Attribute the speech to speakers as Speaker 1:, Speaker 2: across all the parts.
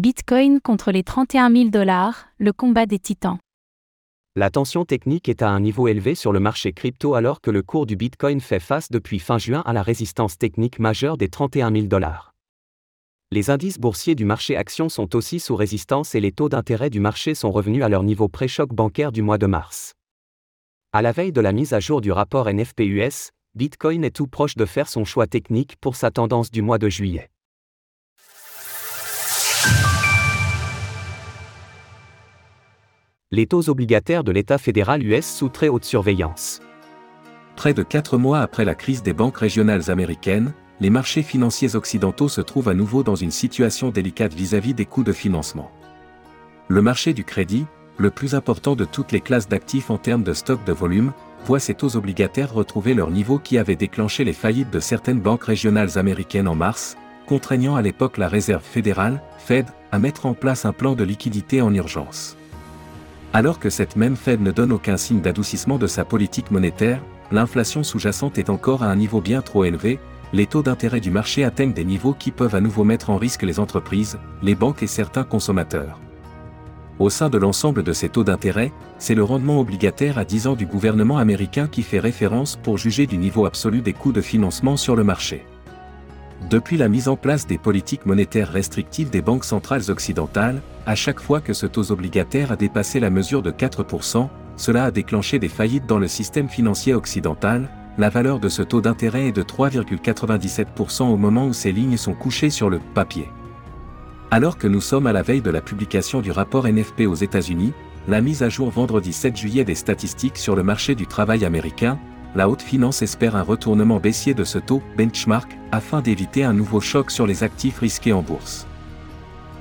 Speaker 1: Bitcoin contre les 31 000 dollars, le combat des titans.
Speaker 2: La tension technique est à un niveau élevé sur le marché crypto alors que le cours du Bitcoin fait face depuis fin juin à la résistance technique majeure des 31 000 dollars. Les indices boursiers du marché actions sont aussi sous résistance et les taux d'intérêt du marché sont revenus à leur niveau pré-choc bancaire du mois de mars. À la veille de la mise à jour du rapport NFPUS, Bitcoin est tout proche de faire son choix technique pour sa tendance du mois de juillet. Les taux obligataires de l'État fédéral US sous très haute surveillance.
Speaker 3: Près de quatre mois après la crise des banques régionales américaines, les marchés financiers occidentaux se trouvent à nouveau dans une situation délicate vis-à-vis des coûts de financement. Le marché du crédit, le plus important de toutes les classes d'actifs en termes de stock de volume, voit ses taux obligataires retrouver leur niveau qui avait déclenché les faillites de certaines banques régionales américaines en mars, contraignant à l'époque la Réserve fédérale, Fed, à mettre en place un plan de liquidité en urgence. Alors que cette même Fed ne donne aucun signe d'adoucissement de sa politique monétaire, l'inflation sous-jacente est encore à un niveau bien trop élevé, les taux d'intérêt du marché atteignent des niveaux qui peuvent à nouveau mettre en risque les entreprises, les banques et certains consommateurs. Au sein de l'ensemble de ces taux d'intérêt, c'est le rendement obligataire à 10 ans du gouvernement américain qui fait référence pour juger du niveau absolu des coûts de financement sur le marché. Depuis la mise en place des politiques monétaires restrictives des banques centrales occidentales, à chaque fois que ce taux obligataire a dépassé la mesure de 4%, cela a déclenché des faillites dans le système financier occidental, la valeur de ce taux d'intérêt est de 3,97% au moment où ces lignes sont couchées sur le papier. Alors que nous sommes à la veille de la publication du rapport NFP aux États-Unis, la mise à jour vendredi 7 juillet des statistiques sur le marché du travail américain, la haute finance espère un retournement baissier de ce taux benchmark afin d'éviter un nouveau choc sur les actifs risqués en bourse.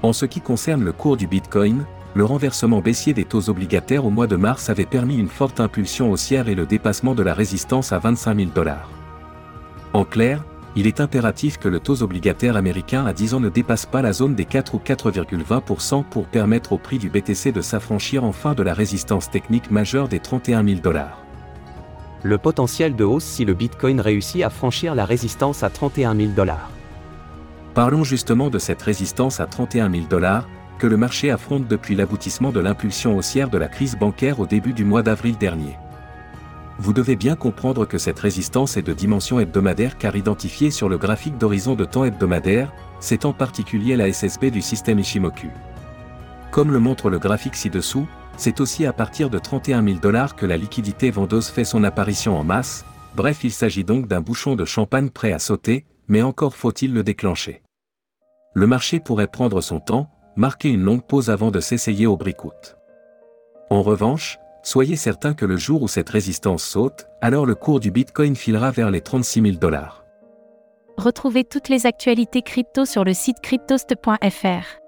Speaker 3: En ce qui concerne le cours du Bitcoin, le renversement baissier des taux obligataires au mois de mars avait permis une forte impulsion haussière et le dépassement de la résistance à 25 000 dollars. En clair, il est impératif que le taux obligataire américain à 10 ans ne dépasse pas la zone des 4 ou 4,20% pour permettre au prix du BTC de s'affranchir enfin de la résistance technique majeure des 31 000 dollars
Speaker 2: le potentiel de hausse si le Bitcoin réussit à franchir la résistance à 31 000 dollars.
Speaker 3: Parlons justement de cette résistance à 31 000 dollars, que le marché affronte depuis l'aboutissement de l'impulsion haussière de la crise bancaire au début du mois d'avril dernier. Vous devez bien comprendre que cette résistance est de dimension hebdomadaire car identifiée sur le graphique d'horizon de temps hebdomadaire, c'est en particulier la SSB du système Ishimoku. Comme le montre le graphique ci-dessous, c'est aussi à partir de 31 000 dollars que la liquidité vendeuse fait son apparition en masse, bref il s'agit donc d'un bouchon de champagne prêt à sauter, mais encore faut-il le déclencher. Le marché pourrait prendre son temps, marquer une longue pause avant de s'essayer au bricout. En revanche, soyez certain que le jour où cette résistance saute, alors le cours du Bitcoin filera vers les 36 000 dollars.
Speaker 1: Retrouvez toutes les actualités crypto sur le site cryptost.fr.